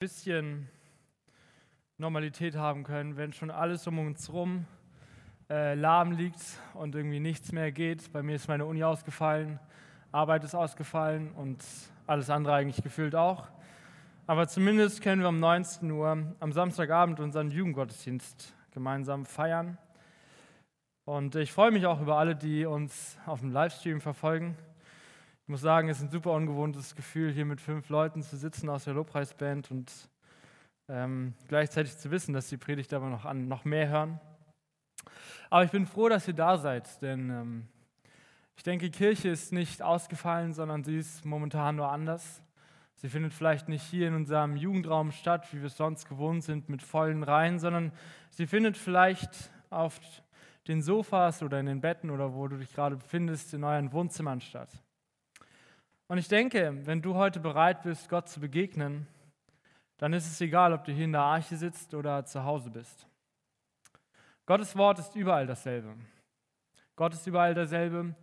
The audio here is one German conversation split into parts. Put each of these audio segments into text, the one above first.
bisschen Normalität haben können, wenn schon alles um uns rum äh, lahm liegt und irgendwie nichts mehr geht. Bei mir ist meine Uni ausgefallen, Arbeit ist ausgefallen und alles andere eigentlich gefühlt auch. Aber zumindest können wir um 19 Uhr am Samstagabend unseren Jugendgottesdienst gemeinsam feiern. Und ich freue mich auch über alle, die uns auf dem Livestream verfolgen. Ich muss sagen, es ist ein super ungewohntes Gefühl, hier mit fünf Leuten zu sitzen aus der Lobpreisband und ähm, gleichzeitig zu wissen, dass die Predigt aber noch, an, noch mehr hören. Aber ich bin froh, dass ihr da seid, denn ähm, ich denke, Kirche ist nicht ausgefallen, sondern sie ist momentan nur anders. Sie findet vielleicht nicht hier in unserem Jugendraum statt, wie wir es sonst gewohnt sind, mit vollen Reihen, sondern sie findet vielleicht auf den Sofas oder in den Betten oder wo du dich gerade befindest, in euren Wohnzimmern statt. Und ich denke, wenn du heute bereit bist, Gott zu begegnen, dann ist es egal, ob du hier in der Arche sitzt oder zu Hause bist. Gottes Wort ist überall dasselbe. Gott ist überall derselbe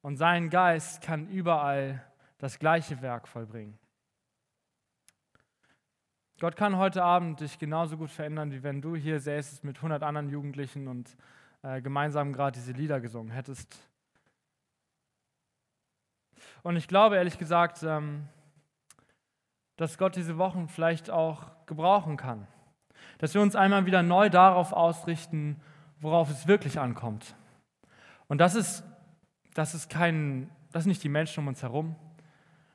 und sein Geist kann überall das gleiche Werk vollbringen. Gott kann heute Abend dich genauso gut verändern, wie wenn du hier säßest mit 100 anderen Jugendlichen und äh, gemeinsam gerade diese Lieder gesungen hättest. Und ich glaube ehrlich gesagt, ähm, dass Gott diese Wochen vielleicht auch gebrauchen kann. Dass wir uns einmal wieder neu darauf ausrichten, worauf es wirklich ankommt. Und das ist, das ist, kein, das sind nicht die Menschen um uns herum.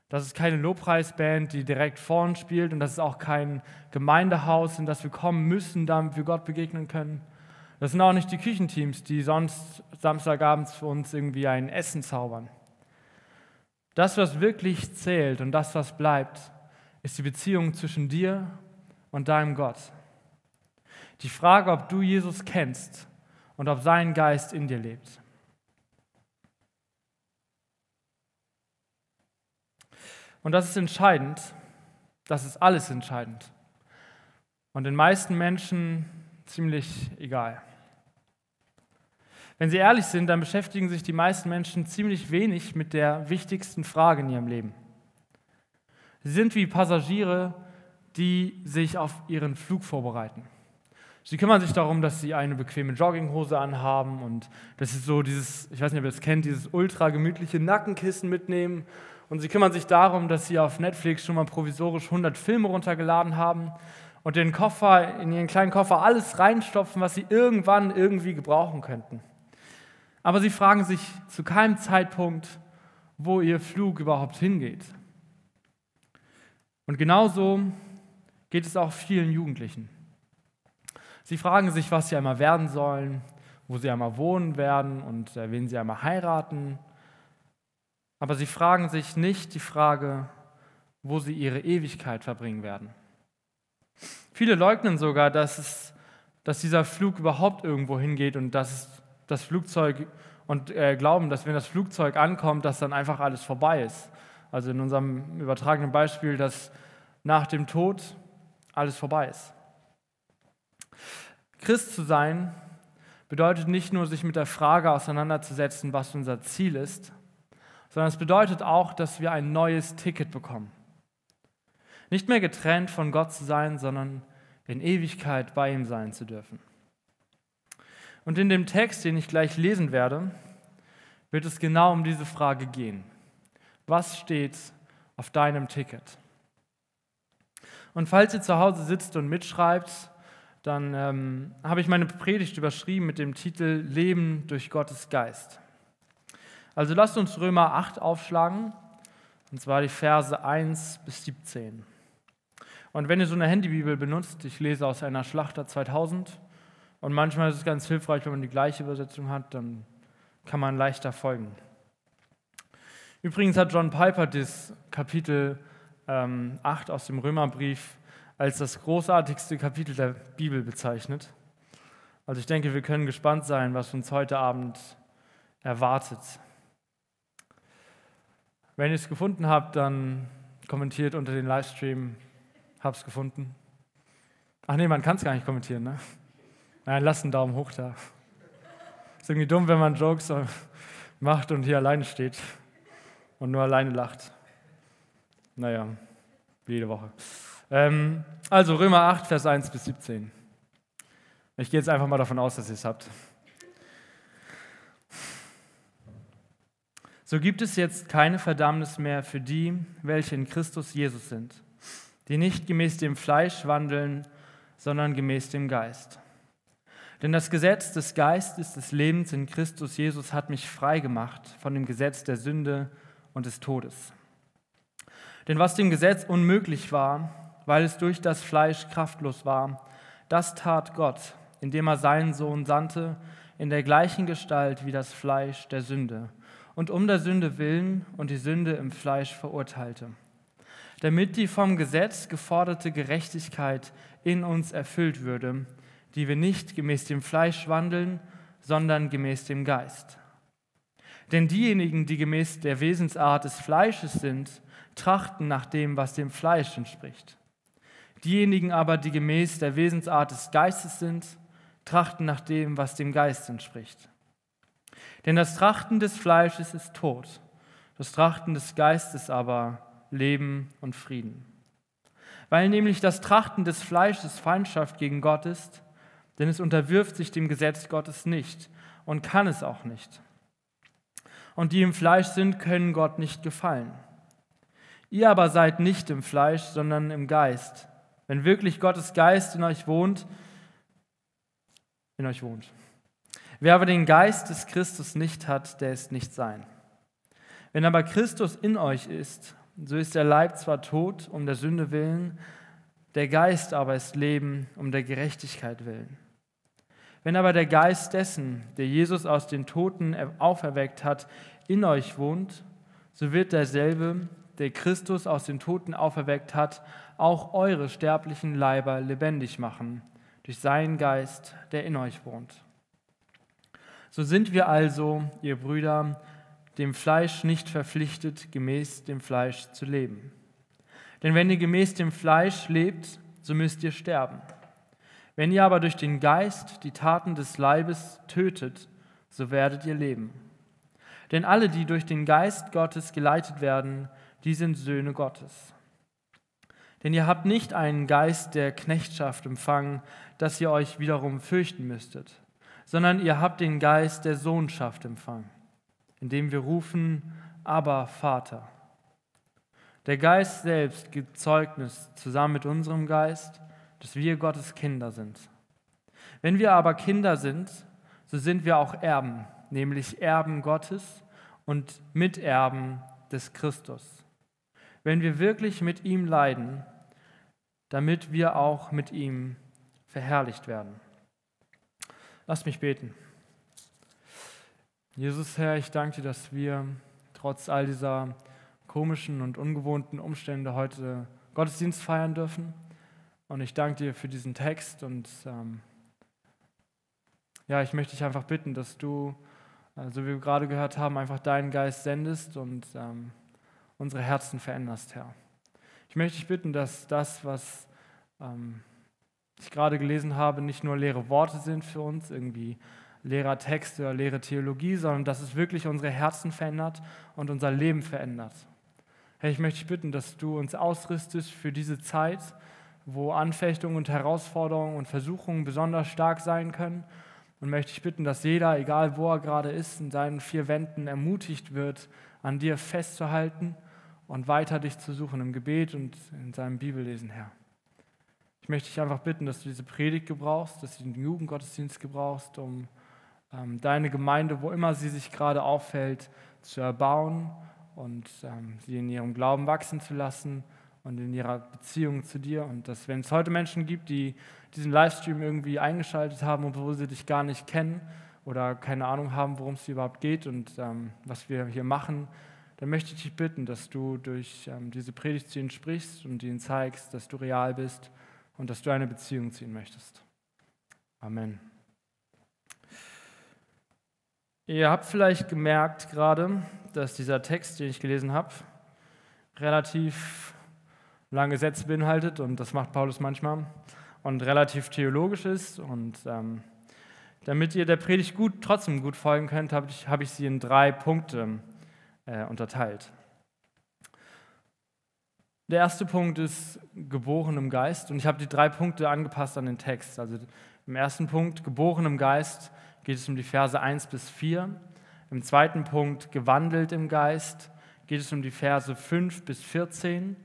Das ist keine Lobpreisband, die direkt vor uns spielt. Und das ist auch kein Gemeindehaus, in das wir kommen müssen, damit wir Gott begegnen können. Das sind auch nicht die Küchenteams, die sonst Samstagabends für uns irgendwie ein Essen zaubern. Das, was wirklich zählt und das, was bleibt, ist die Beziehung zwischen dir und deinem Gott. Die Frage, ob du Jesus kennst und ob sein Geist in dir lebt. Und das ist entscheidend, das ist alles entscheidend. Und den meisten Menschen ziemlich egal. Wenn sie ehrlich sind, dann beschäftigen sich die meisten Menschen ziemlich wenig mit der wichtigsten Frage in ihrem Leben. Sie sind wie Passagiere, die sich auf ihren Flug vorbereiten. Sie kümmern sich darum, dass sie eine bequeme Jogginghose anhaben und dass sie so dieses, ich weiß nicht, ob ihr das kennt, dieses ultra gemütliche Nackenkissen mitnehmen. Und sie kümmern sich darum, dass sie auf Netflix schon mal provisorisch 100 Filme runtergeladen haben und den Koffer, in ihren kleinen Koffer alles reinstopfen, was sie irgendwann irgendwie gebrauchen könnten. Aber sie fragen sich zu keinem Zeitpunkt, wo ihr Flug überhaupt hingeht. Und genauso geht es auch vielen Jugendlichen. Sie fragen sich, was sie einmal werden sollen, wo sie einmal wohnen werden und äh, wen sie einmal heiraten. Aber sie fragen sich nicht die Frage, wo sie ihre Ewigkeit verbringen werden. Viele leugnen sogar, dass, es, dass dieser Flug überhaupt irgendwo hingeht und dass das Flugzeug und äh, glauben, dass wenn das Flugzeug ankommt, dass dann einfach alles vorbei ist. Also in unserem übertragenen Beispiel, dass nach dem Tod alles vorbei ist. Christ zu sein bedeutet nicht nur, sich mit der Frage auseinanderzusetzen, was unser Ziel ist, sondern es bedeutet auch, dass wir ein neues Ticket bekommen. Nicht mehr getrennt von Gott zu sein, sondern in Ewigkeit bei ihm sein zu dürfen. Und in dem Text, den ich gleich lesen werde, wird es genau um diese Frage gehen. Was steht auf deinem Ticket? Und falls ihr zu Hause sitzt und mitschreibt, dann ähm, habe ich meine Predigt überschrieben mit dem Titel Leben durch Gottes Geist. Also lasst uns Römer 8 aufschlagen, und zwar die Verse 1 bis 17. Und wenn ihr so eine Handybibel benutzt, ich lese aus einer Schlachter 2000, und manchmal ist es ganz hilfreich, wenn man die gleiche Übersetzung hat, dann kann man leichter folgen. Übrigens hat John Piper das Kapitel ähm, 8 aus dem Römerbrief als das großartigste Kapitel der Bibel bezeichnet. Also ich denke, wir können gespannt sein, was uns heute Abend erwartet. Wenn ihr es gefunden habt, dann kommentiert unter den Livestream, hab's gefunden. Ach nee, man kann es gar nicht kommentieren, ne? Nein, lasst einen Daumen hoch da. Ist irgendwie dumm, wenn man Jokes macht und hier alleine steht und nur alleine lacht. Naja, jede Woche. Ähm, also Römer 8, Vers 1 bis 17. Ich gehe jetzt einfach mal davon aus, dass ihr es habt. So gibt es jetzt keine Verdammnis mehr für die, welche in Christus Jesus sind, die nicht gemäß dem Fleisch wandeln, sondern gemäß dem Geist. Denn das Gesetz des Geistes des Lebens in Christus Jesus hat mich frei gemacht von dem Gesetz der Sünde und des Todes. Denn was dem Gesetz unmöglich war, weil es durch das Fleisch kraftlos war, das tat Gott, indem er seinen Sohn sandte in der gleichen Gestalt wie das Fleisch der Sünde und um der Sünde willen und die Sünde im Fleisch verurteilte, damit die vom Gesetz geforderte Gerechtigkeit in uns erfüllt würde, die wir nicht gemäß dem Fleisch wandeln, sondern gemäß dem Geist. Denn diejenigen, die gemäß der Wesensart des Fleisches sind, trachten nach dem, was dem Fleisch entspricht. Diejenigen aber, die gemäß der Wesensart des Geistes sind, trachten nach dem, was dem Geist entspricht. Denn das Trachten des Fleisches ist Tod, das Trachten des Geistes aber Leben und Frieden. Weil nämlich das Trachten des Fleisches Feindschaft gegen Gott ist, denn es unterwirft sich dem Gesetz Gottes nicht und kann es auch nicht. Und die im Fleisch sind, können Gott nicht gefallen. Ihr aber seid nicht im Fleisch, sondern im Geist, wenn wirklich Gottes Geist in euch wohnt, in euch wohnt. Wer aber den Geist des Christus nicht hat, der ist nicht sein. Wenn aber Christus in euch ist, so ist der Leib zwar tot um der Sünde willen, der Geist aber ist Leben um der Gerechtigkeit willen. Wenn aber der Geist dessen, der Jesus aus den Toten auferweckt hat, in euch wohnt, so wird derselbe, der Christus aus den Toten auferweckt hat, auch eure sterblichen Leiber lebendig machen, durch seinen Geist, der in euch wohnt. So sind wir also, ihr Brüder, dem Fleisch nicht verpflichtet, gemäß dem Fleisch zu leben. Denn wenn ihr gemäß dem Fleisch lebt, so müsst ihr sterben. Wenn ihr aber durch den Geist die Taten des Leibes tötet, so werdet ihr leben. Denn alle, die durch den Geist Gottes geleitet werden, die sind Söhne Gottes. Denn ihr habt nicht einen Geist der Knechtschaft empfangen, dass ihr euch wiederum fürchten müsstet sondern ihr habt den Geist der Sohnschaft empfangen, indem wir rufen, aber Vater. Der Geist selbst gibt Zeugnis zusammen mit unserem Geist, dass wir Gottes Kinder sind. Wenn wir aber Kinder sind, so sind wir auch Erben, nämlich Erben Gottes und Miterben des Christus. Wenn wir wirklich mit ihm leiden, damit wir auch mit ihm verherrlicht werden. Lass mich beten. Jesus Herr, ich danke dir, dass wir trotz all dieser komischen und ungewohnten Umstände heute Gottesdienst feiern dürfen. Und ich danke dir für diesen Text. Und ähm, ja, ich möchte dich einfach bitten, dass du, äh, so wie wir gerade gehört haben, einfach deinen Geist sendest und ähm, unsere Herzen veränderst, Herr. Ich möchte dich bitten, dass das, was ähm, ich gerade gelesen habe, nicht nur leere Worte sind für uns, irgendwie leerer Text oder leere Theologie, sondern dass es wirklich unsere Herzen verändert und unser Leben verändert. Herr, ich möchte dich bitten, dass du uns ausrüstest für diese Zeit, wo Anfechtungen und Herausforderungen und Versuchungen besonders stark sein können. Und möchte ich bitten, dass jeder, egal wo er gerade ist, in seinen vier Wänden ermutigt wird, an dir festzuhalten und weiter dich zu suchen im Gebet und in seinem Bibellesen, Herr. Ich möchte dich einfach bitten, dass du diese Predigt gebrauchst, dass du den Jugendgottesdienst gebrauchst, um ähm, deine Gemeinde, wo immer sie sich gerade auffällt, zu erbauen und ähm, sie in ihrem Glauben wachsen zu lassen und in ihrer Beziehung zu dir. Und dass, wenn es heute Menschen gibt, die diesen Livestream irgendwie eingeschaltet haben, obwohl sie dich gar nicht kennen oder keine Ahnung haben, worum es hier überhaupt geht und ähm, was wir hier machen, dann möchte ich dich bitten, dass du durch ähm, diese Predigt zu ihnen sprichst und ihnen zeigst, dass du real bist und dass du eine Beziehung zu ihm möchtest. Amen. Ihr habt vielleicht gemerkt gerade, dass dieser Text, den ich gelesen habe, relativ lange Sätze beinhaltet und das macht Paulus manchmal und relativ theologisch ist. Und ähm, damit ihr der Predigt gut, trotzdem gut folgen könnt, habe ich, hab ich sie in drei Punkte äh, unterteilt. Der erste Punkt ist geboren im Geist und ich habe die drei Punkte angepasst an den Text. Also im ersten Punkt, geboren im Geist, geht es um die Verse 1 bis 4. Im zweiten Punkt, gewandelt im Geist, geht es um die Verse 5 bis 14.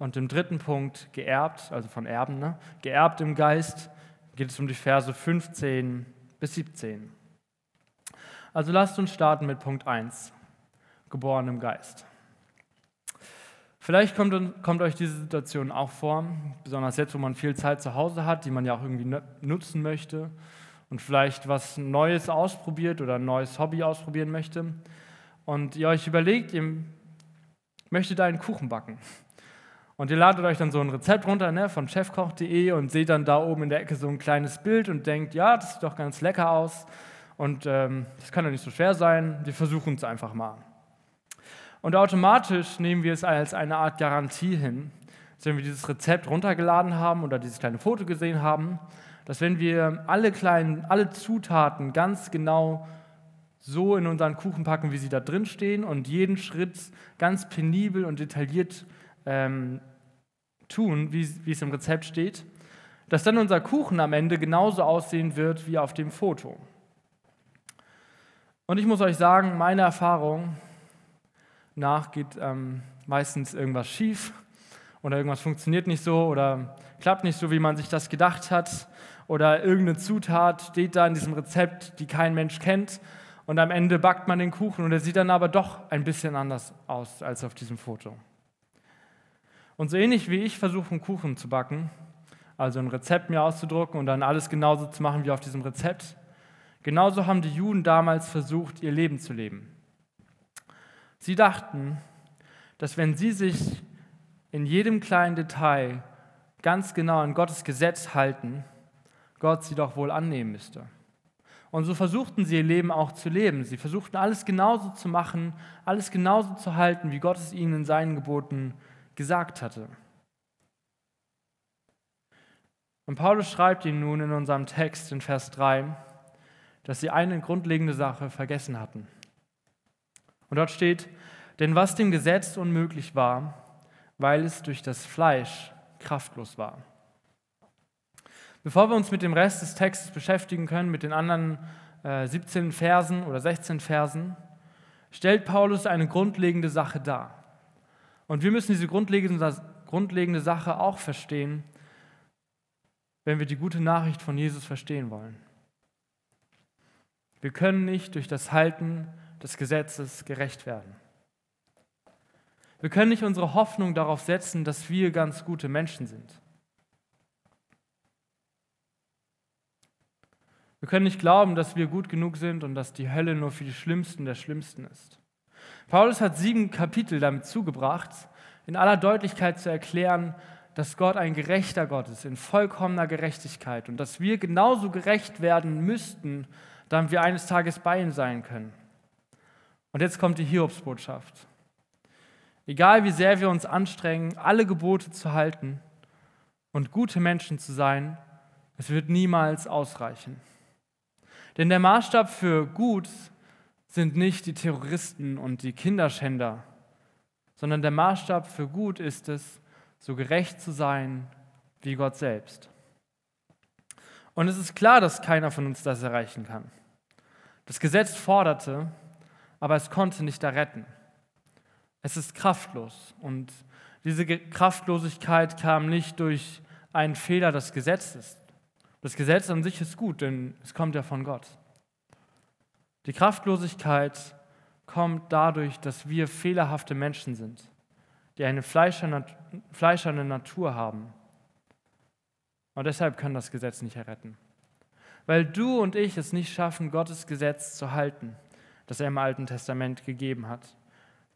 Und im dritten Punkt, geerbt, also von Erben, ne? geerbt im Geist, geht es um die Verse 15 bis 17. Also lasst uns starten mit Punkt 1, geboren im Geist. Vielleicht kommt, kommt, euch diese Situation auch vor, besonders jetzt, wo man viel Zeit zu Hause hat, die man ja auch irgendwie nutzen möchte und vielleicht was Neues ausprobiert oder ein neues Hobby ausprobieren möchte. Und ihr euch überlegt, ihr möchtet einen Kuchen backen. Und ihr ladet euch dann so ein Rezept runter ne, von chefkoch.de und seht dann da oben in der Ecke so ein kleines Bild und denkt, ja, das sieht doch ganz lecker aus und ähm, das kann doch nicht so schwer sein, wir versuchen es einfach mal. Und automatisch nehmen wir es als eine Art Garantie hin, dass wenn wir dieses Rezept runtergeladen haben oder dieses kleine Foto gesehen haben, dass wenn wir alle kleinen, alle Zutaten ganz genau so in unseren Kuchen packen, wie sie da drin stehen und jeden Schritt ganz penibel und detailliert ähm, tun, wie, wie es im Rezept steht, dass dann unser Kuchen am Ende genauso aussehen wird wie auf dem Foto. Und ich muss euch sagen, meine Erfahrung nach geht ähm, meistens irgendwas schief oder irgendwas funktioniert nicht so oder klappt nicht so, wie man sich das gedacht hat oder irgendeine Zutat steht da in diesem Rezept, die kein Mensch kennt und am Ende backt man den Kuchen und er sieht dann aber doch ein bisschen anders aus als auf diesem Foto. Und so ähnlich wie ich versuche, einen Kuchen zu backen, also ein Rezept mir auszudrucken und dann alles genauso zu machen wie auf diesem Rezept, genauso haben die Juden damals versucht, ihr Leben zu leben. Sie dachten, dass wenn sie sich in jedem kleinen Detail ganz genau an Gottes Gesetz halten, Gott sie doch wohl annehmen müsste. Und so versuchten sie ihr Leben auch zu leben. Sie versuchten alles genauso zu machen, alles genauso zu halten, wie Gott es ihnen in seinen Geboten gesagt hatte. Und Paulus schreibt ihnen nun in unserem Text in Vers 3, dass sie eine grundlegende Sache vergessen hatten. Und dort steht, denn was dem Gesetz unmöglich war, weil es durch das Fleisch kraftlos war. Bevor wir uns mit dem Rest des Textes beschäftigen können, mit den anderen äh, 17 Versen oder 16 Versen, stellt Paulus eine grundlegende Sache dar. Und wir müssen diese grundlegende, Sache auch verstehen, wenn wir die gute Nachricht von Jesus verstehen wollen. Wir können nicht durch das Halten des Gesetzes gerecht werden. Wir können nicht unsere Hoffnung darauf setzen, dass wir ganz gute Menschen sind. Wir können nicht glauben, dass wir gut genug sind und dass die Hölle nur für die Schlimmsten der Schlimmsten ist. Paulus hat sieben Kapitel damit zugebracht, in aller Deutlichkeit zu erklären, dass Gott ein gerechter Gott ist, in vollkommener Gerechtigkeit und dass wir genauso gerecht werden müssten, damit wir eines Tages bei ihm sein können. Und jetzt kommt die Hiobsbotschaft. Egal wie sehr wir uns anstrengen, alle Gebote zu halten und gute Menschen zu sein, es wird niemals ausreichen. Denn der Maßstab für gut sind nicht die Terroristen und die Kinderschänder, sondern der Maßstab für gut ist es, so gerecht zu sein wie Gott selbst. Und es ist klar, dass keiner von uns das erreichen kann. Das Gesetz forderte, aber es konnte nicht erretten. Es ist kraftlos und diese Kraftlosigkeit kam nicht durch einen Fehler des Gesetzes. Das Gesetz an sich ist gut, denn es kommt ja von Gott. Die Kraftlosigkeit kommt dadurch, dass wir fehlerhafte Menschen sind, die eine fleischerne Natur haben. Und deshalb kann das Gesetz nicht erretten. Weil du und ich es nicht schaffen, Gottes Gesetz zu halten, das er im Alten Testament gegeben hat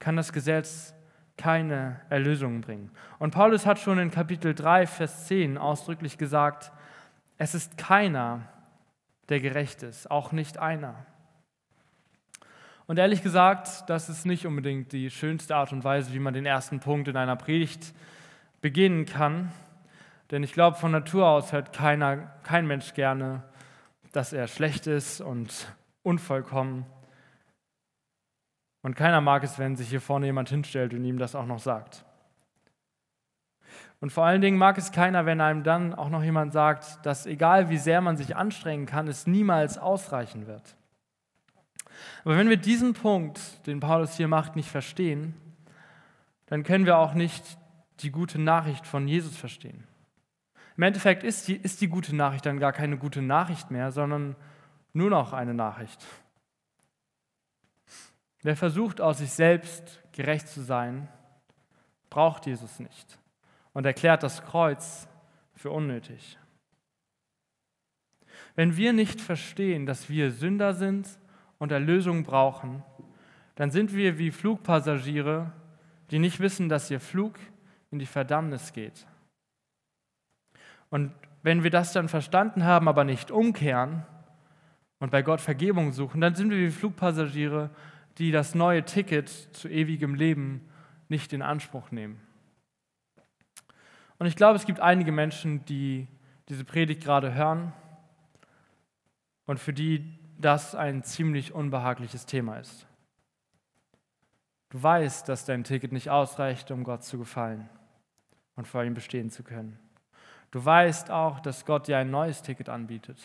kann das Gesetz keine Erlösung bringen. Und Paulus hat schon in Kapitel 3, Vers 10 ausdrücklich gesagt, es ist keiner, der gerecht ist, auch nicht einer. Und ehrlich gesagt, das ist nicht unbedingt die schönste Art und Weise, wie man den ersten Punkt in einer Predigt beginnen kann. Denn ich glaube, von Natur aus hört keiner, kein Mensch gerne, dass er schlecht ist und unvollkommen. Und keiner mag es, wenn sich hier vorne jemand hinstellt und ihm das auch noch sagt. Und vor allen Dingen mag es keiner, wenn einem dann auch noch jemand sagt, dass egal wie sehr man sich anstrengen kann, es niemals ausreichen wird. Aber wenn wir diesen Punkt, den Paulus hier macht, nicht verstehen, dann können wir auch nicht die gute Nachricht von Jesus verstehen. Im Endeffekt ist die, ist die gute Nachricht dann gar keine gute Nachricht mehr, sondern nur noch eine Nachricht. Wer versucht, aus sich selbst gerecht zu sein, braucht Jesus nicht und erklärt das Kreuz für unnötig. Wenn wir nicht verstehen, dass wir Sünder sind und Erlösung brauchen, dann sind wir wie Flugpassagiere, die nicht wissen, dass ihr Flug in die Verdammnis geht. Und wenn wir das dann verstanden haben, aber nicht umkehren und bei Gott Vergebung suchen, dann sind wir wie Flugpassagiere, die das neue Ticket zu ewigem Leben nicht in Anspruch nehmen. Und ich glaube, es gibt einige Menschen, die diese Predigt gerade hören und für die das ein ziemlich unbehagliches Thema ist. Du weißt, dass dein Ticket nicht ausreicht, um Gott zu gefallen und vor ihm bestehen zu können. Du weißt auch, dass Gott dir ein neues Ticket anbietet.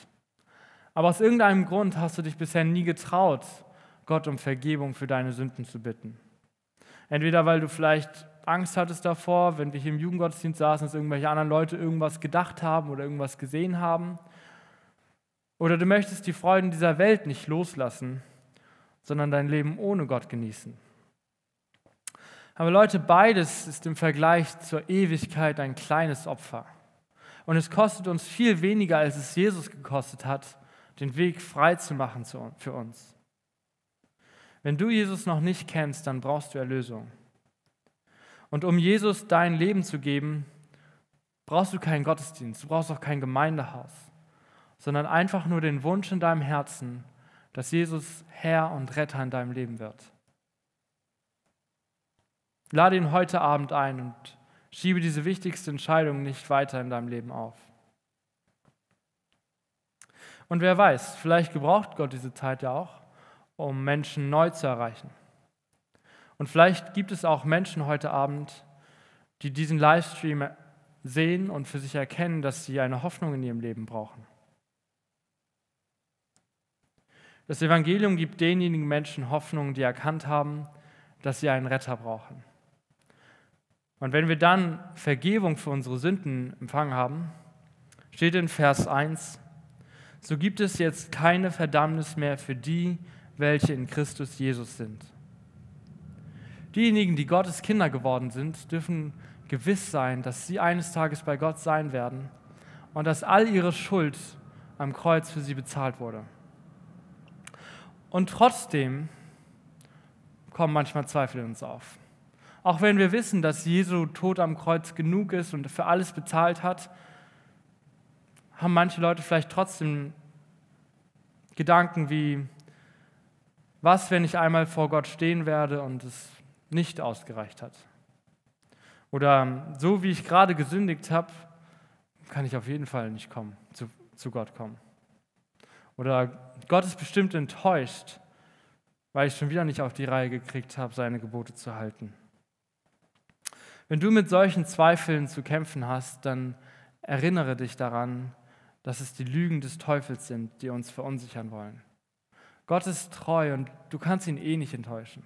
Aber aus irgendeinem Grund hast du dich bisher nie getraut, Gott um Vergebung für deine Sünden zu bitten. Entweder weil du vielleicht Angst hattest davor, wenn wir hier im Jugendgottesdienst saßen, dass irgendwelche anderen Leute irgendwas gedacht haben oder irgendwas gesehen haben. Oder du möchtest die Freuden dieser Welt nicht loslassen, sondern dein Leben ohne Gott genießen. Aber Leute, beides ist im Vergleich zur Ewigkeit ein kleines Opfer. Und es kostet uns viel weniger, als es Jesus gekostet hat, den Weg frei zu machen für uns. Wenn du Jesus noch nicht kennst, dann brauchst du Erlösung. Und um Jesus dein Leben zu geben, brauchst du keinen Gottesdienst, du brauchst auch kein Gemeindehaus, sondern einfach nur den Wunsch in deinem Herzen, dass Jesus Herr und Retter in deinem Leben wird. Lade ihn heute Abend ein und schiebe diese wichtigste Entscheidung nicht weiter in deinem Leben auf. Und wer weiß, vielleicht gebraucht Gott diese Zeit ja auch, um Menschen neu zu erreichen. Und vielleicht gibt es auch Menschen heute Abend, die diesen Livestream sehen und für sich erkennen, dass sie eine Hoffnung in ihrem Leben brauchen. Das Evangelium gibt denjenigen Menschen Hoffnung, die erkannt haben, dass sie einen Retter brauchen. Und wenn wir dann Vergebung für unsere Sünden empfangen haben, steht in Vers 1, so gibt es jetzt keine Verdammnis mehr für die, welche in Christus Jesus sind. Diejenigen, die Gottes Kinder geworden sind, dürfen gewiss sein, dass sie eines Tages bei Gott sein werden und dass all ihre Schuld am Kreuz für sie bezahlt wurde. Und trotzdem kommen manchmal Zweifel in uns auf. Auch wenn wir wissen, dass Jesu Tod am Kreuz genug ist und für alles bezahlt hat, haben manche Leute vielleicht trotzdem Gedanken wie, was, wenn ich einmal vor Gott stehen werde und es nicht ausgereicht hat? Oder so wie ich gerade gesündigt habe, kann ich auf jeden Fall nicht kommen, zu, zu Gott kommen. Oder Gott ist bestimmt enttäuscht, weil ich schon wieder nicht auf die Reihe gekriegt habe, seine Gebote zu halten. Wenn du mit solchen Zweifeln zu kämpfen hast, dann erinnere dich daran, dass es die Lügen des Teufels sind, die uns verunsichern wollen. Gott ist treu und du kannst ihn eh nicht enttäuschen.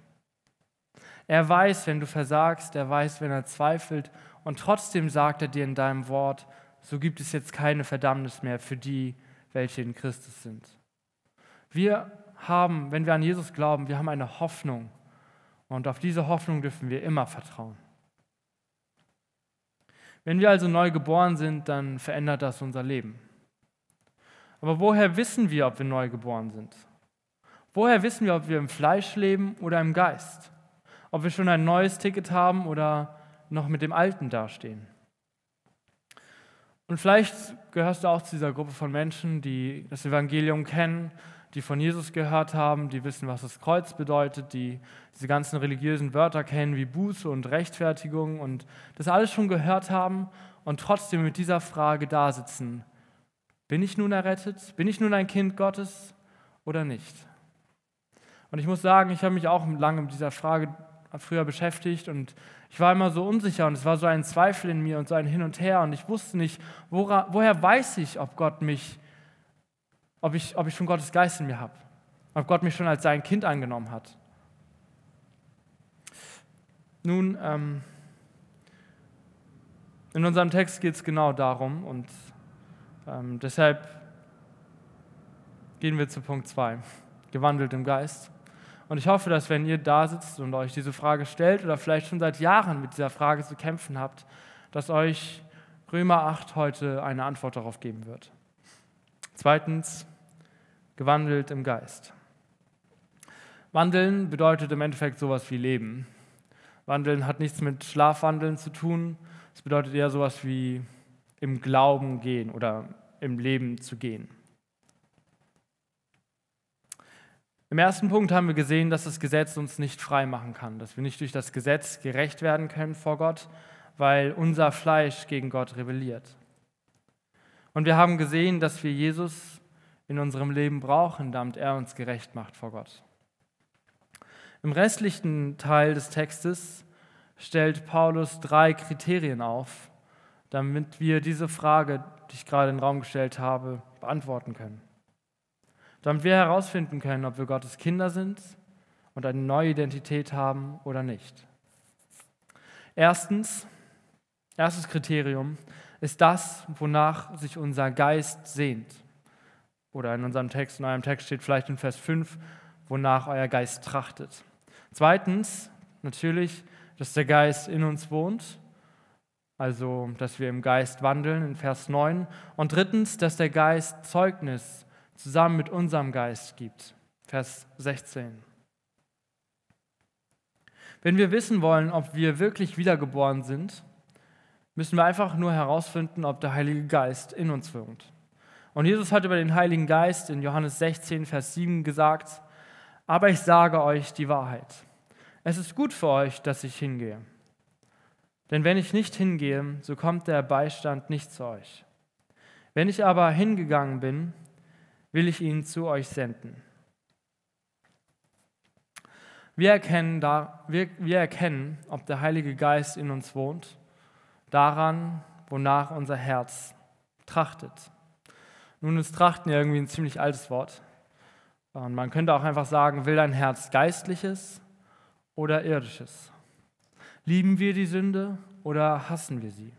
Er weiß, wenn du versagst, er weiß, wenn er zweifelt und trotzdem sagt er dir in deinem Wort, so gibt es jetzt keine Verdammnis mehr für die, welche in Christus sind. Wir haben, wenn wir an Jesus glauben, wir haben eine Hoffnung und auf diese Hoffnung dürfen wir immer vertrauen. Wenn wir also neu geboren sind, dann verändert das unser Leben. Aber woher wissen wir, ob wir neu geboren sind? Woher wissen wir, ob wir im Fleisch leben oder im Geist? Ob wir schon ein neues Ticket haben oder noch mit dem alten dastehen? Und vielleicht gehörst du auch zu dieser Gruppe von Menschen, die das Evangelium kennen, die von Jesus gehört haben, die wissen, was das Kreuz bedeutet, die diese ganzen religiösen Wörter kennen wie Buße und Rechtfertigung und das alles schon gehört haben und trotzdem mit dieser Frage da sitzen. Bin ich nun errettet? Bin ich nun ein Kind Gottes oder nicht? Und ich muss sagen, ich habe mich auch lange mit dieser Frage früher beschäftigt und ich war immer so unsicher und es war so ein Zweifel in mir und so ein Hin und Her und ich wusste nicht, wora, woher weiß ich, ob Gott mich, ob ich, ob ich schon Gottes Geist in mir habe, ob Gott mich schon als sein Kind angenommen hat. Nun, ähm, in unserem Text geht es genau darum und ähm, deshalb gehen wir zu Punkt 2, gewandelt im Geist. Und ich hoffe, dass wenn ihr da sitzt und euch diese Frage stellt oder vielleicht schon seit Jahren mit dieser Frage zu kämpfen habt, dass euch Römer 8 heute eine Antwort darauf geben wird. Zweitens, gewandelt im Geist. Wandeln bedeutet im Endeffekt sowas wie Leben. Wandeln hat nichts mit Schlafwandeln zu tun. Es bedeutet eher sowas wie im Glauben gehen oder im Leben zu gehen. Im ersten Punkt haben wir gesehen, dass das Gesetz uns nicht frei machen kann, dass wir nicht durch das Gesetz gerecht werden können vor Gott, weil unser Fleisch gegen Gott rebelliert. Und wir haben gesehen, dass wir Jesus in unserem Leben brauchen, damit er uns gerecht macht vor Gott. Im restlichen Teil des Textes stellt Paulus drei Kriterien auf, damit wir diese Frage, die ich gerade in den Raum gestellt habe, beantworten können damit wir herausfinden können, ob wir Gottes Kinder sind und eine neue Identität haben oder nicht. Erstens, erstes Kriterium ist das, wonach sich unser Geist sehnt. Oder in unserem Text, in eurem Text steht vielleicht in Vers 5, wonach euer Geist trachtet. Zweitens, natürlich, dass der Geist in uns wohnt, also dass wir im Geist wandeln in Vers 9. Und drittens, dass der Geist Zeugnis zusammen mit unserem Geist gibt. Vers 16. Wenn wir wissen wollen, ob wir wirklich wiedergeboren sind, müssen wir einfach nur herausfinden, ob der Heilige Geist in uns wohnt. Und Jesus hat über den Heiligen Geist in Johannes 16, Vers 7 gesagt, aber ich sage euch die Wahrheit. Es ist gut für euch, dass ich hingehe. Denn wenn ich nicht hingehe, so kommt der Beistand nicht zu euch. Wenn ich aber hingegangen bin, will ich ihn zu euch senden. Wir erkennen, da, wir, wir erkennen, ob der Heilige Geist in uns wohnt, daran, wonach unser Herz trachtet. Nun ist Trachten ja irgendwie ein ziemlich altes Wort. Und man könnte auch einfach sagen, will dein Herz geistliches oder irdisches? Lieben wir die Sünde oder hassen wir sie?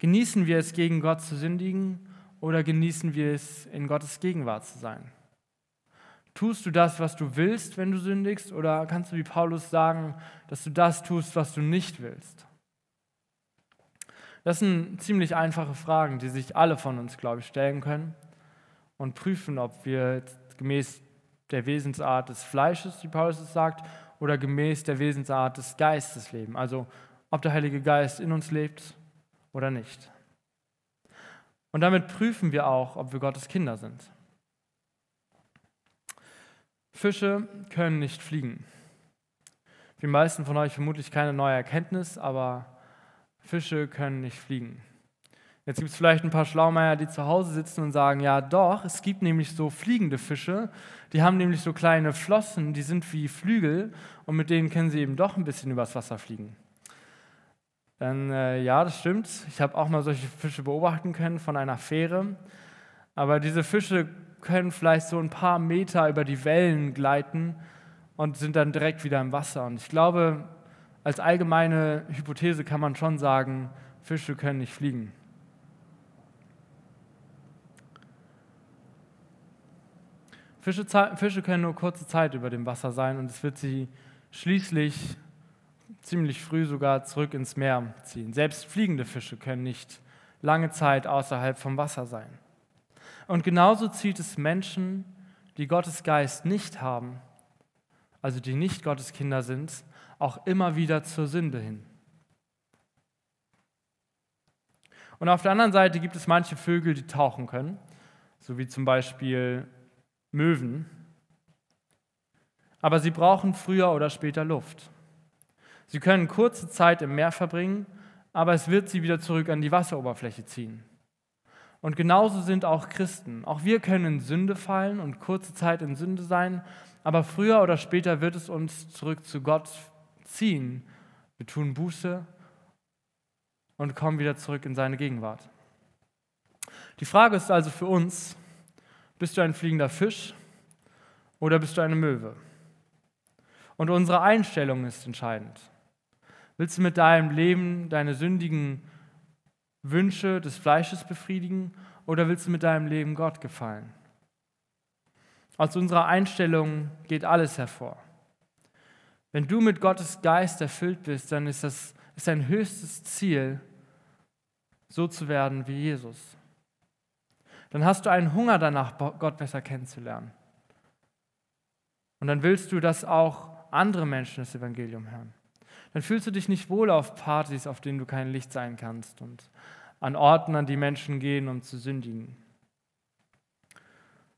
Genießen wir es, gegen Gott zu sündigen oder genießen wir es, in Gottes Gegenwart zu sein? Tust du das, was du willst, wenn du sündigst, oder kannst du wie Paulus sagen, dass du das tust, was du nicht willst? Das sind ziemlich einfache Fragen, die sich alle von uns, glaube ich, stellen können und prüfen, ob wir gemäß der Wesensart des Fleisches, wie Paulus es sagt, oder gemäß der Wesensart des Geistes leben. Also ob der Heilige Geist in uns lebt oder nicht. Und damit prüfen wir auch, ob wir Gottes Kinder sind. Fische können nicht fliegen. Für die meisten von euch vermutlich keine neue Erkenntnis, aber Fische können nicht fliegen. Jetzt gibt es vielleicht ein paar Schlaumeier, die zu Hause sitzen und sagen, ja doch, es gibt nämlich so fliegende Fische, die haben nämlich so kleine Flossen, die sind wie Flügel und mit denen können sie eben doch ein bisschen übers Wasser fliegen. Dann äh, ja, das stimmt. Ich habe auch mal solche Fische beobachten können von einer Fähre. Aber diese Fische können vielleicht so ein paar Meter über die Wellen gleiten und sind dann direkt wieder im Wasser. Und ich glaube, als allgemeine Hypothese kann man schon sagen, Fische können nicht fliegen. Fische, Fische können nur kurze Zeit über dem Wasser sein und es wird sie schließlich ziemlich früh sogar zurück ins Meer ziehen. Selbst fliegende Fische können nicht lange Zeit außerhalb vom Wasser sein. Und genauso zieht es Menschen, die Gottes Geist nicht haben, also die nicht Gottes Kinder sind, auch immer wieder zur Sünde hin. Und auf der anderen Seite gibt es manche Vögel, die tauchen können, so wie zum Beispiel Möwen. Aber sie brauchen früher oder später Luft. Sie können kurze Zeit im Meer verbringen, aber es wird sie wieder zurück an die Wasseroberfläche ziehen. Und genauso sind auch Christen. Auch wir können in Sünde fallen und kurze Zeit in Sünde sein, aber früher oder später wird es uns zurück zu Gott ziehen. Wir tun Buße und kommen wieder zurück in seine Gegenwart. Die Frage ist also für uns, bist du ein fliegender Fisch oder bist du eine Möwe? Und unsere Einstellung ist entscheidend. Willst du mit deinem Leben deine sündigen Wünsche des Fleisches befriedigen oder willst du mit deinem Leben Gott gefallen? Aus unserer Einstellung geht alles hervor. Wenn du mit Gottes Geist erfüllt bist, dann ist das ist dein höchstes Ziel, so zu werden wie Jesus. Dann hast du einen Hunger danach, Gott besser kennenzulernen. Und dann willst du, dass auch andere Menschen das Evangelium hören. Dann fühlst du dich nicht wohl auf Partys, auf denen du kein Licht sein kannst und an Orten, an die Menschen gehen, um zu sündigen.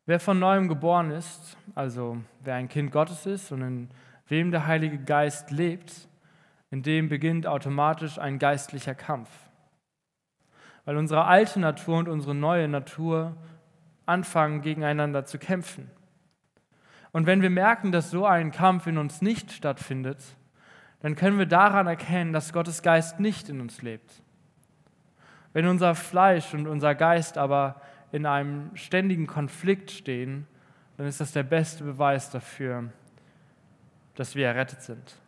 Wer von neuem geboren ist, also wer ein Kind Gottes ist und in wem der Heilige Geist lebt, in dem beginnt automatisch ein geistlicher Kampf. Weil unsere alte Natur und unsere neue Natur anfangen gegeneinander zu kämpfen. Und wenn wir merken, dass so ein Kampf in uns nicht stattfindet, dann können wir daran erkennen, dass Gottes Geist nicht in uns lebt. Wenn unser Fleisch und unser Geist aber in einem ständigen Konflikt stehen, dann ist das der beste Beweis dafür, dass wir errettet sind.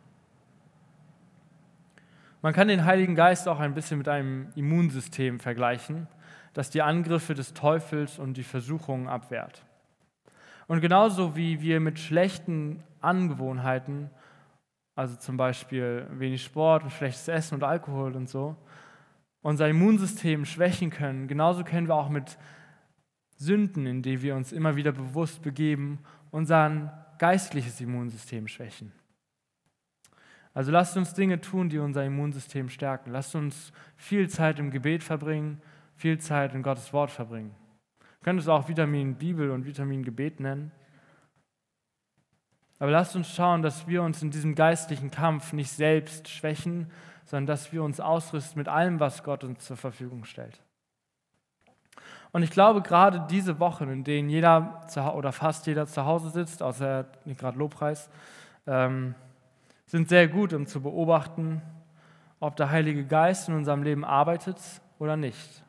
Man kann den Heiligen Geist auch ein bisschen mit einem Immunsystem vergleichen, das die Angriffe des Teufels und die Versuchungen abwehrt. Und genauso wie wir mit schlechten Angewohnheiten, also zum Beispiel wenig Sport und schlechtes Essen und Alkohol und so, unser Immunsystem schwächen können, genauso können wir auch mit Sünden, in die wir uns immer wieder bewusst begeben, unser geistliches Immunsystem schwächen. Also lasst uns Dinge tun, die unser Immunsystem stärken. Lasst uns viel Zeit im Gebet verbringen, viel Zeit in Gottes Wort verbringen. Wir können es auch Vitamin Bibel und Vitamin Gebet nennen. Aber lasst uns schauen, dass wir uns in diesem geistlichen Kampf nicht selbst schwächen, sondern dass wir uns ausrüsten mit allem, was Gott uns zur Verfügung stellt. Und ich glaube, gerade diese Wochen, in denen jeder oder fast jeder zu Hause sitzt, außer gerade Lobpreis, ähm, sind sehr gut, um zu beobachten, ob der Heilige Geist in unserem Leben arbeitet oder nicht.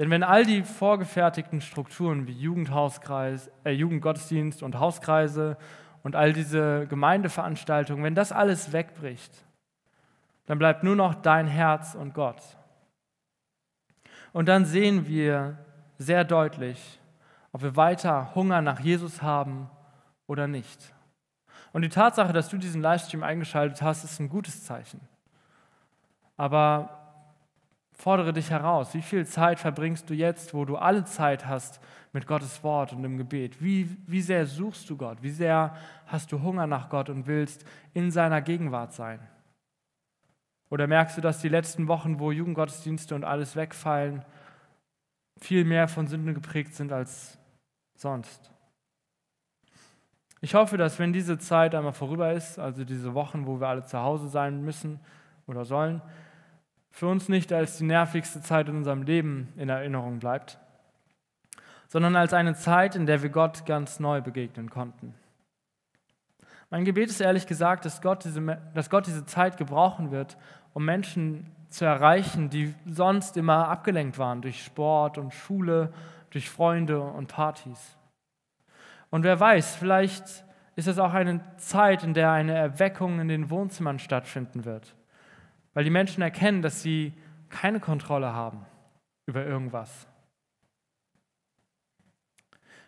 Denn wenn all die vorgefertigten Strukturen wie Jugendhauskreis, äh, Jugendgottesdienst und Hauskreise und all diese Gemeindeveranstaltungen, wenn das alles wegbricht, dann bleibt nur noch dein Herz und Gott. Und dann sehen wir sehr deutlich, ob wir weiter Hunger nach Jesus haben oder nicht. Und die Tatsache, dass du diesen Livestream eingeschaltet hast, ist ein gutes Zeichen. Aber fordere dich heraus. Wie viel Zeit verbringst du jetzt, wo du alle Zeit hast mit Gottes Wort und im Gebet? Wie, wie sehr suchst du Gott? Wie sehr hast du Hunger nach Gott und willst in seiner Gegenwart sein? Oder merkst du, dass die letzten Wochen, wo Jugendgottesdienste und alles wegfallen, viel mehr von Sünden geprägt sind als sonst? Ich hoffe, dass wenn diese Zeit einmal vorüber ist, also diese Wochen, wo wir alle zu Hause sein müssen oder sollen, für uns nicht als die nervigste Zeit in unserem Leben in Erinnerung bleibt, sondern als eine Zeit, in der wir Gott ganz neu begegnen konnten. Mein Gebet ist ehrlich gesagt, dass Gott diese, dass Gott diese Zeit gebrauchen wird, um Menschen zu erreichen, die sonst immer abgelenkt waren durch Sport und Schule, durch Freunde und Partys. Und wer weiß, vielleicht ist es auch eine Zeit, in der eine Erweckung in den Wohnzimmern stattfinden wird, weil die Menschen erkennen, dass sie keine Kontrolle haben über irgendwas.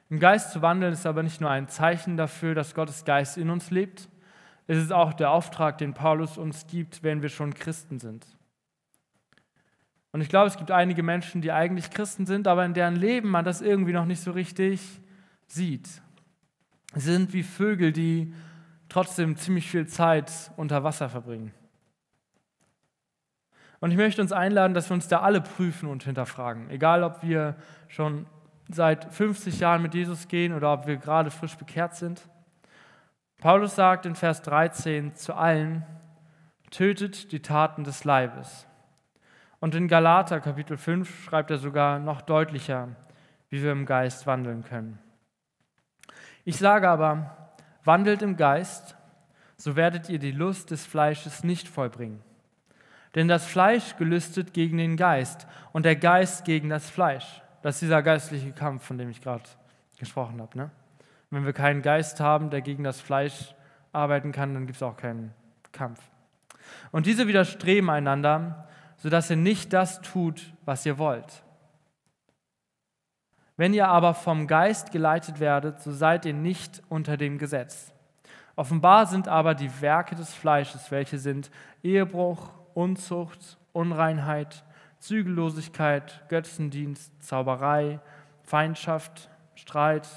Im Geist zu wandeln ist aber nicht nur ein Zeichen dafür, dass Gottes Geist in uns lebt, es ist auch der Auftrag, den Paulus uns gibt, wenn wir schon Christen sind. Und ich glaube, es gibt einige Menschen, die eigentlich Christen sind, aber in deren Leben man das irgendwie noch nicht so richtig sieht. Sie sind wie Vögel, die trotzdem ziemlich viel Zeit unter Wasser verbringen. Und ich möchte uns einladen, dass wir uns da alle prüfen und hinterfragen. Egal, ob wir schon seit 50 Jahren mit Jesus gehen oder ob wir gerade frisch bekehrt sind. Paulus sagt in Vers 13 zu allen, tötet die Taten des Leibes. Und in Galater Kapitel 5 schreibt er sogar noch deutlicher, wie wir im Geist wandeln können. Ich sage aber, wandelt im Geist, so werdet ihr die Lust des Fleisches nicht vollbringen. Denn das Fleisch gelüstet gegen den Geist und der Geist gegen das Fleisch. Das ist dieser geistliche Kampf, von dem ich gerade gesprochen habe. Ne? Wenn wir keinen Geist haben, der gegen das Fleisch arbeiten kann, dann gibt es auch keinen Kampf. Und diese widerstreben einander, sodass ihr nicht das tut, was ihr wollt. Wenn ihr aber vom Geist geleitet werdet, so seid ihr nicht unter dem Gesetz. Offenbar sind aber die Werke des Fleisches, welche sind Ehebruch, Unzucht, Unreinheit, Zügellosigkeit, Götzendienst, Zauberei, Feindschaft, Streit,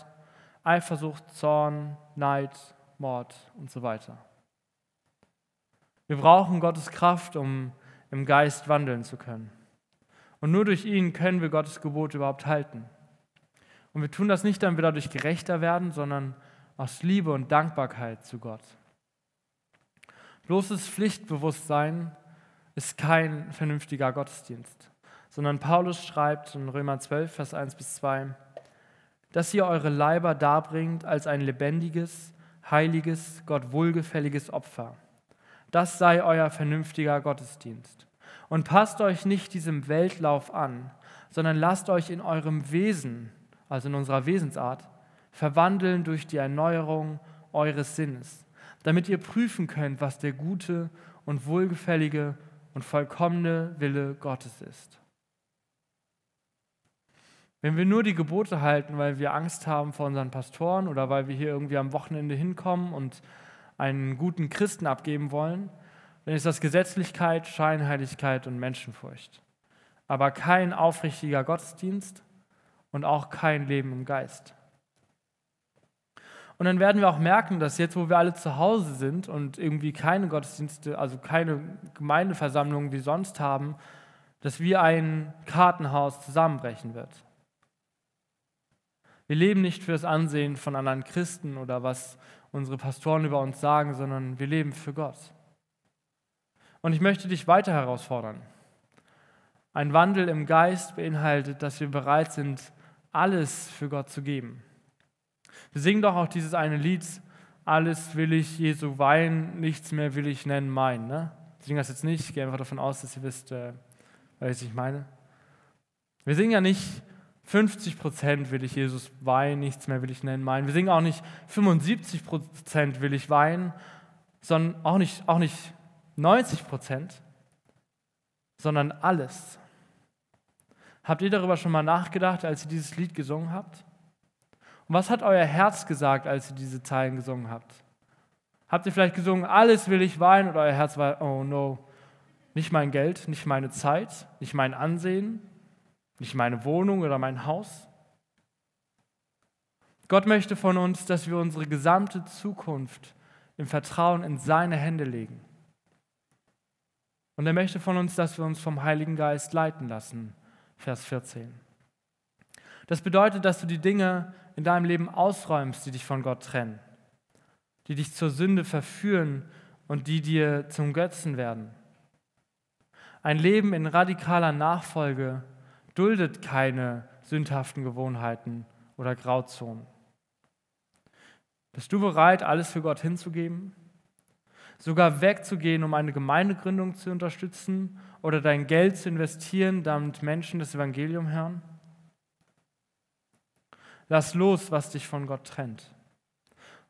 Eifersucht, Zorn, Neid, Mord und so weiter. Wir brauchen Gottes Kraft, um im Geist wandeln zu können. Und nur durch ihn können wir Gottes Gebot überhaupt halten. Und wir tun das nicht, damit wir dadurch gerechter werden, sondern aus Liebe und Dankbarkeit zu Gott. Bloßes Pflichtbewusstsein ist kein vernünftiger Gottesdienst, sondern Paulus schreibt in Römer 12, Vers 1 bis 2, dass ihr eure Leiber darbringt als ein lebendiges, heiliges, Gott wohlgefälliges Opfer. Das sei euer vernünftiger Gottesdienst. Und passt euch nicht diesem Weltlauf an, sondern lasst euch in eurem Wesen also in unserer Wesensart, verwandeln durch die Erneuerung eures Sinnes, damit ihr prüfen könnt, was der gute und wohlgefällige und vollkommene Wille Gottes ist. Wenn wir nur die Gebote halten, weil wir Angst haben vor unseren Pastoren oder weil wir hier irgendwie am Wochenende hinkommen und einen guten Christen abgeben wollen, dann ist das Gesetzlichkeit, Scheinheiligkeit und Menschenfurcht. Aber kein aufrichtiger Gottesdienst und auch kein Leben im Geist. Und dann werden wir auch merken, dass jetzt, wo wir alle zu Hause sind und irgendwie keine Gottesdienste, also keine Gemeindeversammlungen wie sonst haben, dass wie ein Kartenhaus zusammenbrechen wird. Wir leben nicht für das Ansehen von anderen Christen oder was unsere Pastoren über uns sagen, sondern wir leben für Gott. Und ich möchte dich weiter herausfordern. Ein Wandel im Geist beinhaltet, dass wir bereit sind, alles für Gott zu geben. Wir singen doch auch dieses eine Lied, alles will ich Jesu weihen, nichts mehr will ich nennen mein. Ne? Ich singe das jetzt nicht, ich gehe einfach davon aus, dass ihr wisst, äh, was ich meine. Wir singen ja nicht 50 Prozent will ich Jesus weihen, nichts mehr will ich nennen mein. Wir singen auch nicht 75 Prozent will ich weinen, sondern auch nicht, auch nicht 90 Prozent, sondern alles. Habt ihr darüber schon mal nachgedacht, als ihr dieses Lied gesungen habt? Und was hat euer Herz gesagt, als ihr diese Zeilen gesungen habt? Habt ihr vielleicht gesungen, alles will ich weinen oder euer Herz war, oh no, nicht mein Geld, nicht meine Zeit, nicht mein Ansehen, nicht meine Wohnung oder mein Haus? Gott möchte von uns, dass wir unsere gesamte Zukunft im Vertrauen in seine Hände legen. Und er möchte von uns, dass wir uns vom Heiligen Geist leiten lassen Vers 14. Das bedeutet, dass du die Dinge in deinem Leben ausräumst, die dich von Gott trennen, die dich zur Sünde verführen und die dir zum Götzen werden. Ein Leben in radikaler Nachfolge duldet keine sündhaften Gewohnheiten oder Grauzonen. Bist du bereit, alles für Gott hinzugeben? sogar wegzugehen, um eine Gemeindegründung zu unterstützen oder dein Geld zu investieren, damit Menschen das Evangelium hören? Lass los, was dich von Gott trennt.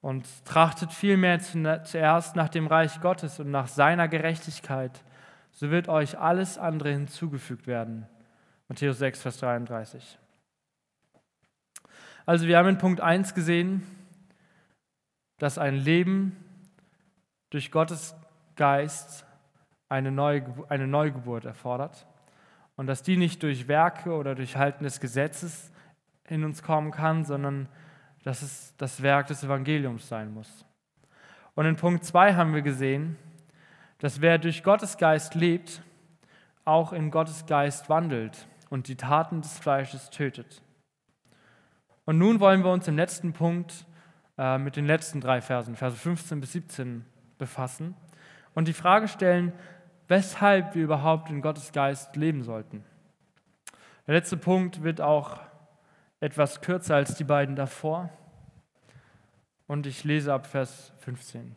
Und trachtet vielmehr zuerst nach dem Reich Gottes und nach seiner Gerechtigkeit, so wird euch alles andere hinzugefügt werden. Matthäus 6, Vers 33. Also wir haben in Punkt 1 gesehen, dass ein Leben durch Gottes Geist eine, Neu eine Neugeburt erfordert und dass die nicht durch Werke oder durch Halten des Gesetzes in uns kommen kann, sondern dass es das Werk des Evangeliums sein muss. Und in Punkt 2 haben wir gesehen, dass wer durch Gottes Geist lebt, auch in Gottes Geist wandelt und die Taten des Fleisches tötet. Und nun wollen wir uns im letzten Punkt äh, mit den letzten drei Versen, Verse 15 bis 17, befassen und die Frage stellen, weshalb wir überhaupt in Gottes Geist leben sollten. Der letzte Punkt wird auch etwas kürzer als die beiden davor. Und ich lese ab Vers 15.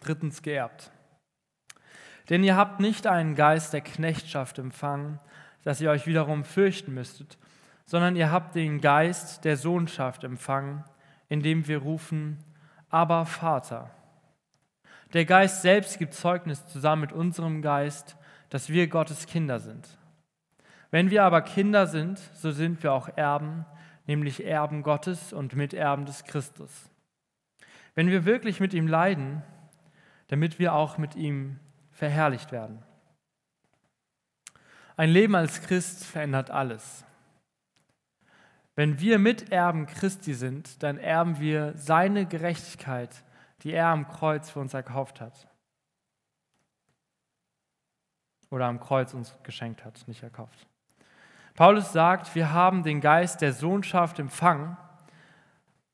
Drittens geerbt. Denn ihr habt nicht einen Geist der Knechtschaft empfangen, dass ihr euch wiederum fürchten müsstet, sondern ihr habt den Geist der Sohnschaft empfangen, indem wir rufen, aber Vater. Der Geist selbst gibt Zeugnis zusammen mit unserem Geist, dass wir Gottes Kinder sind. Wenn wir aber Kinder sind, so sind wir auch Erben, nämlich Erben Gottes und Miterben des Christus. Wenn wir wirklich mit ihm leiden, damit wir auch mit ihm verherrlicht werden. Ein Leben als Christ verändert alles. Wenn wir Miterben Christi sind, dann erben wir seine Gerechtigkeit, die er am Kreuz für uns erkauft hat. Oder am Kreuz uns geschenkt hat, nicht erkauft. Paulus sagt, wir haben den Geist der Sohnschaft empfangen.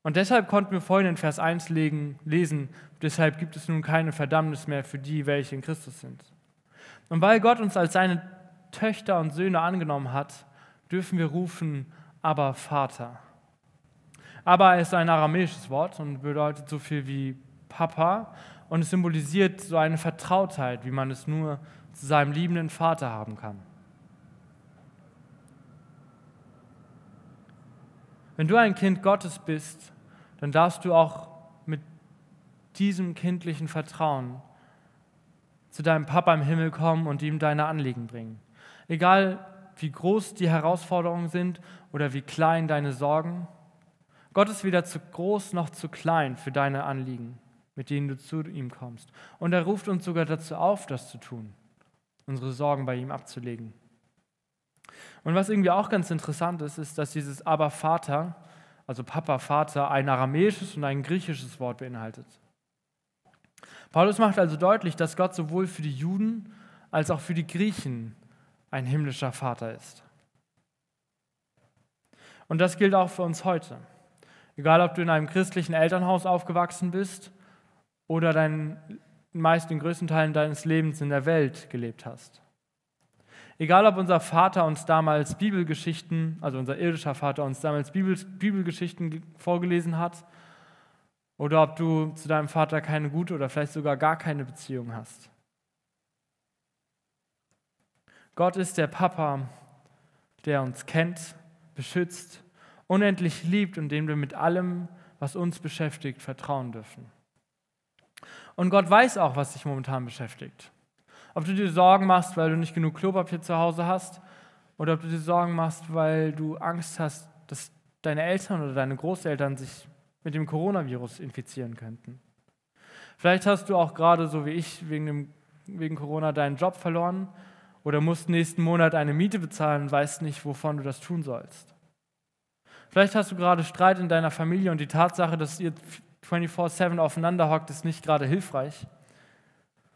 Und deshalb konnten wir vorhin in Vers 1 lesen, deshalb gibt es nun keine Verdammnis mehr für die, welche in Christus sind. Und weil Gott uns als seine Töchter und Söhne angenommen hat, dürfen wir rufen, aber Vater. Aber ist ein aramäisches Wort und bedeutet so viel wie Papa und es symbolisiert so eine Vertrautheit, wie man es nur zu seinem liebenden Vater haben kann. Wenn du ein Kind Gottes bist, dann darfst du auch mit diesem kindlichen Vertrauen zu deinem Papa im Himmel kommen und ihm deine Anliegen bringen. Egal wie groß die Herausforderungen sind oder wie klein deine Sorgen. Gott ist weder zu groß noch zu klein für deine Anliegen, mit denen du zu ihm kommst. Und er ruft uns sogar dazu auf, das zu tun, unsere Sorgen bei ihm abzulegen. Und was irgendwie auch ganz interessant ist, ist, dass dieses Aber Vater, also Papa, Vater, ein aramäisches und ein griechisches Wort beinhaltet. Paulus macht also deutlich, dass Gott sowohl für die Juden als auch für die Griechen ein himmlischer Vater ist. Und das gilt auch für uns heute. Egal, ob du in einem christlichen Elternhaus aufgewachsen bist oder deinen meist den größten Teilen deines Lebens in der Welt gelebt hast. Egal, ob unser Vater uns damals Bibelgeschichten, also unser irdischer Vater uns damals Bibel, Bibelgeschichten vorgelesen hat, oder ob du zu deinem Vater keine gute oder vielleicht sogar gar keine Beziehung hast. Gott ist der Papa, der uns kennt, beschützt, unendlich liebt und dem wir mit allem, was uns beschäftigt, vertrauen dürfen. Und Gott weiß auch, was dich momentan beschäftigt. Ob du dir Sorgen machst, weil du nicht genug Klopapier zu Hause hast, oder ob du dir Sorgen machst, weil du Angst hast, dass deine Eltern oder deine Großeltern sich mit dem Coronavirus infizieren könnten. Vielleicht hast du auch gerade, so wie ich, wegen, dem, wegen Corona deinen Job verloren oder musst nächsten Monat eine Miete bezahlen und weißt nicht, wovon du das tun sollst. Vielleicht hast du gerade Streit in deiner Familie und die Tatsache, dass ihr 24-7 aufeinander hockt, ist nicht gerade hilfreich.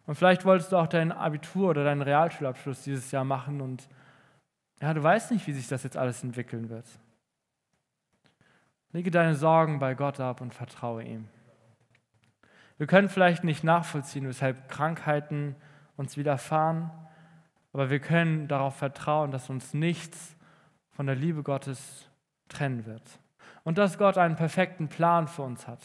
Und vielleicht wolltest du auch dein Abitur oder deinen Realschulabschluss dieses Jahr machen und ja, du weißt nicht, wie sich das jetzt alles entwickeln wird. Lege deine Sorgen bei Gott ab und vertraue ihm. Wir können vielleicht nicht nachvollziehen, weshalb Krankheiten uns widerfahren, aber wir können darauf vertrauen, dass uns nichts von der Liebe Gottes trennen wird. Und dass Gott einen perfekten Plan für uns hat.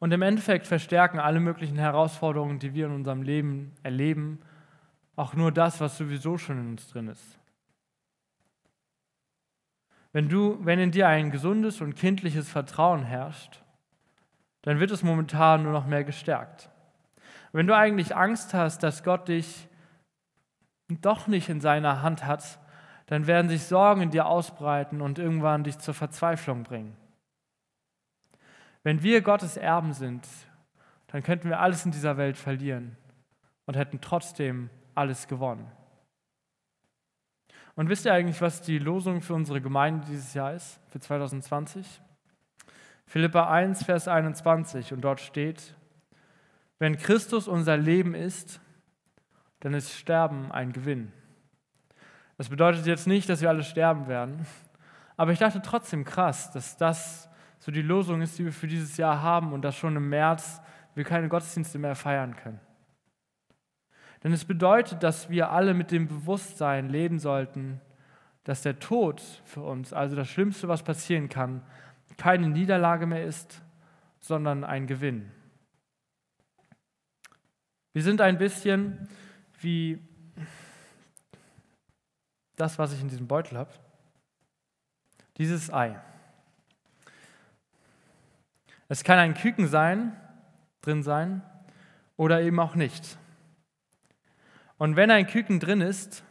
Und im Endeffekt verstärken alle möglichen Herausforderungen, die wir in unserem Leben erleben, auch nur das, was sowieso schon in uns drin ist. Wenn, du, wenn in dir ein gesundes und kindliches Vertrauen herrscht, dann wird es momentan nur noch mehr gestärkt. Wenn du eigentlich Angst hast, dass Gott dich doch nicht in seiner Hand hat, dann werden sich Sorgen in dir ausbreiten und irgendwann dich zur Verzweiflung bringen. Wenn wir Gottes Erben sind, dann könnten wir alles in dieser Welt verlieren und hätten trotzdem alles gewonnen. Und wisst ihr eigentlich, was die Losung für unsere Gemeinde dieses Jahr ist, für 2020? Philippa 1, Vers 21 und dort steht, wenn Christus unser Leben ist, dann ist Sterben ein Gewinn. Das bedeutet jetzt nicht, dass wir alle sterben werden, aber ich dachte trotzdem krass, dass das so die Losung ist, die wir für dieses Jahr haben und dass schon im März wir keine Gottesdienste mehr feiern können. Denn es bedeutet, dass wir alle mit dem Bewusstsein leben sollten, dass der Tod für uns, also das Schlimmste, was passieren kann, keine Niederlage mehr ist, sondern ein Gewinn. Wir sind ein bisschen wie das, was ich in diesem Beutel habe. Dieses Ei. Es kann ein Küken sein, drin sein, oder eben auch nicht. Und wenn ein Küken drin ist,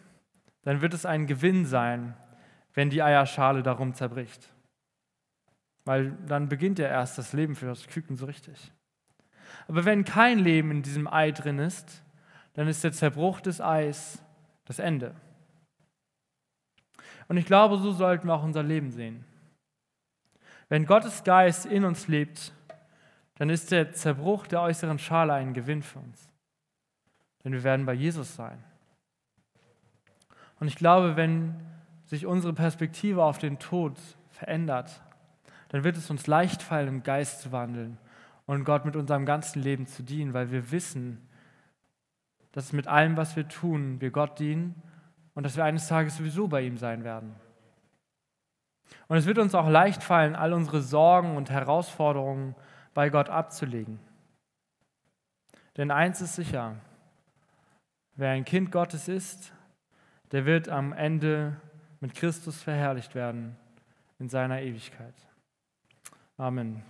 dann wird es ein Gewinn sein, wenn die Eierschale darum zerbricht. Weil dann beginnt ja erst das Leben für das Küken so richtig. Aber wenn kein Leben in diesem Ei drin ist, dann ist der Zerbruch des Eis das Ende. Und ich glaube, so sollten wir auch unser Leben sehen. Wenn Gottes Geist in uns lebt, dann ist der Zerbruch der äußeren Schale ein Gewinn für uns. Denn wir werden bei Jesus sein. Und ich glaube, wenn sich unsere Perspektive auf den Tod verändert, dann wird es uns leicht fallen, im Geist zu wandeln und Gott mit unserem ganzen Leben zu dienen, weil wir wissen, dass mit allem, was wir tun, wir Gott dienen und dass wir eines Tages sowieso bei ihm sein werden. Und es wird uns auch leicht fallen, all unsere Sorgen und Herausforderungen bei Gott abzulegen. Denn eins ist sicher, wer ein Kind Gottes ist, der wird am Ende mit Christus verherrlicht werden in seiner Ewigkeit. Amen.